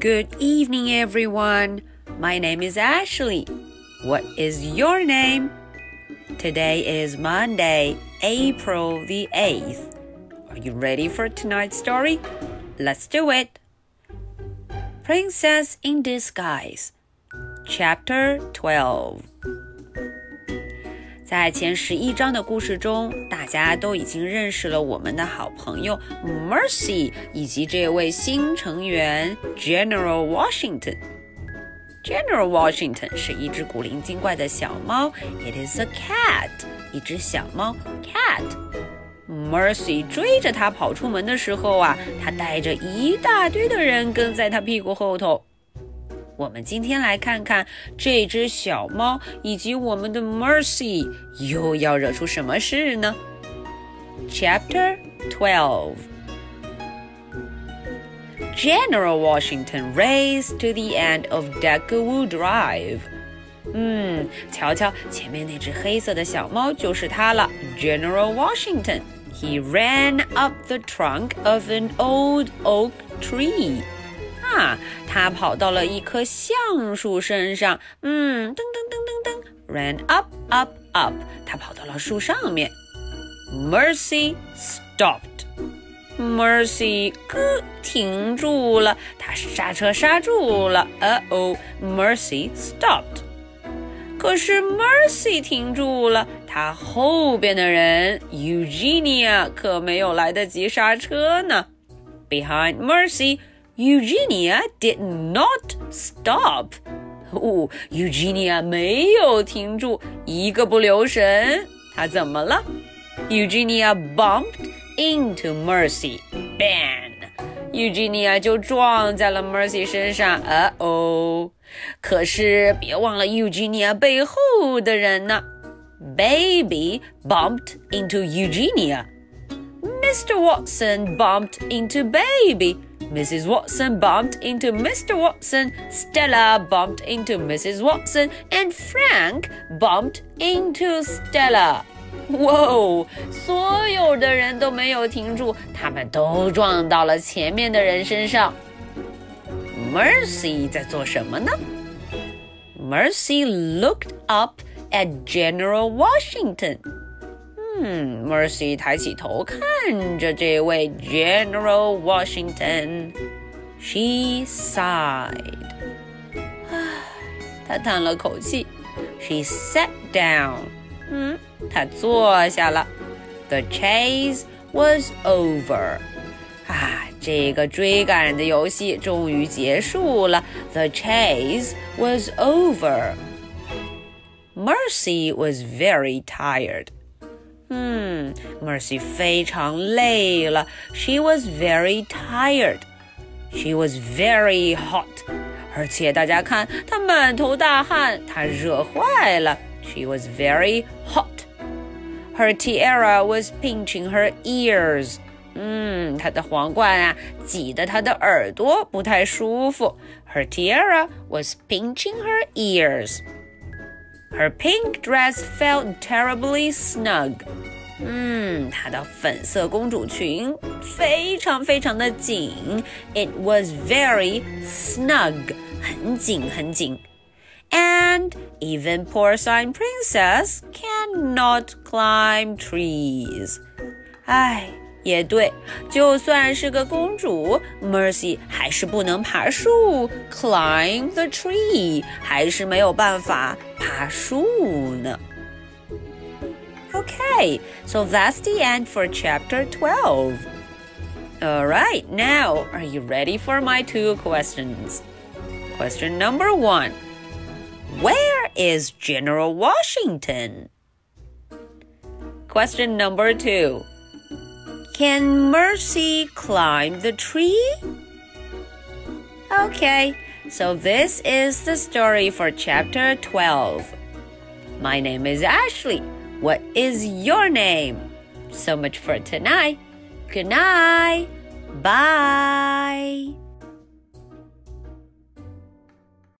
Good evening, everyone. My name is Ashley. What is your name? Today is Monday, April the 8th. Are you ready for tonight's story? Let's do it. Princess in Disguise, Chapter 12. 在前十一章的故事中，大家都已经认识了我们的好朋友 Mercy 以及这位新成员 General Washington。General Washington 是一只古灵精怪的小猫，It is a cat，一只小猫 cat。Mercy 追着它跑出门的时候啊，它带着一大堆的人跟在它屁股后头。我们今天来看看这只小猫以及我们的 Mercy 又要惹出什么事呢？Chapter Twelve General Washington raced to the end of Deckawoo Drive. Hmm, 嗯，瞧瞧，前面那只黑色的小猫就是它了，General Washington. He ran up the trunk of an old oak tree. 啊，他跑到了一棵橡树身上，嗯，噔噔噔噔噔，ran up up up，他跑到了树上面。Mercy stopped。Mercy 咯停住了，他刹车刹住了。Uh oh，Mercy stopped。可是 Mercy 停住了，他后边的人 Eugenia 可没有来得及刹车呢。Behind Mercy。Eugenia did not stop. 哦，Eugenia 没有停住，一个不留神，她怎么了？Eugenia bumped into Mercy. Bang! Eugenia 就撞在了 Mercy 身上。呃哦，可是别忘了 Eugenia 背后的人呢。Baby bumped into Eugenia. Mr. Watson bumped into Baby. Mrs. Watson bumped into Mr. Watson, Stella bumped into Mrs. Watson, and Frank bumped into Stella. 哇哦！所有的人都没有停住，他们都撞到了前面的人身上。Mercy 在做什么呢？Mercy looked up at General Washington. 嗯，Mercy 抬起头看着这位 General Washington。She sighed，唉，她叹了口气。She sat down，嗯，她坐下了。The chase was over，啊，这个追赶的游戏终于结束了。The chase was over。Mercy was very tired. 嗯，Mercy 非常累了。She was very tired. She was very hot. 而且大家看，她满头大汗，她热坏了。She was very hot. Her tiara was pinching her ears. 嗯，她的皇冠啊，挤得她的耳朵不太舒服。Her tiara was pinching her ears. Her pink dress felt terribly snug. 嗯，她的粉色公主裙非常非常的紧，it was very snug，很紧很紧。And even porcine princess cannot climb trees。哎， 也对，就算是个公主，Mercy 还是不能爬树，climb the tree，还是没有办法爬树呢。Okay, so that's the end for chapter 12. Alright, now are you ready for my two questions? Question number one Where is General Washington? Question number two can Mercy climb the tree? Okay, so this is the story for chapter 12. My name is Ashley. What is your name? So much for tonight. Good night. Bye.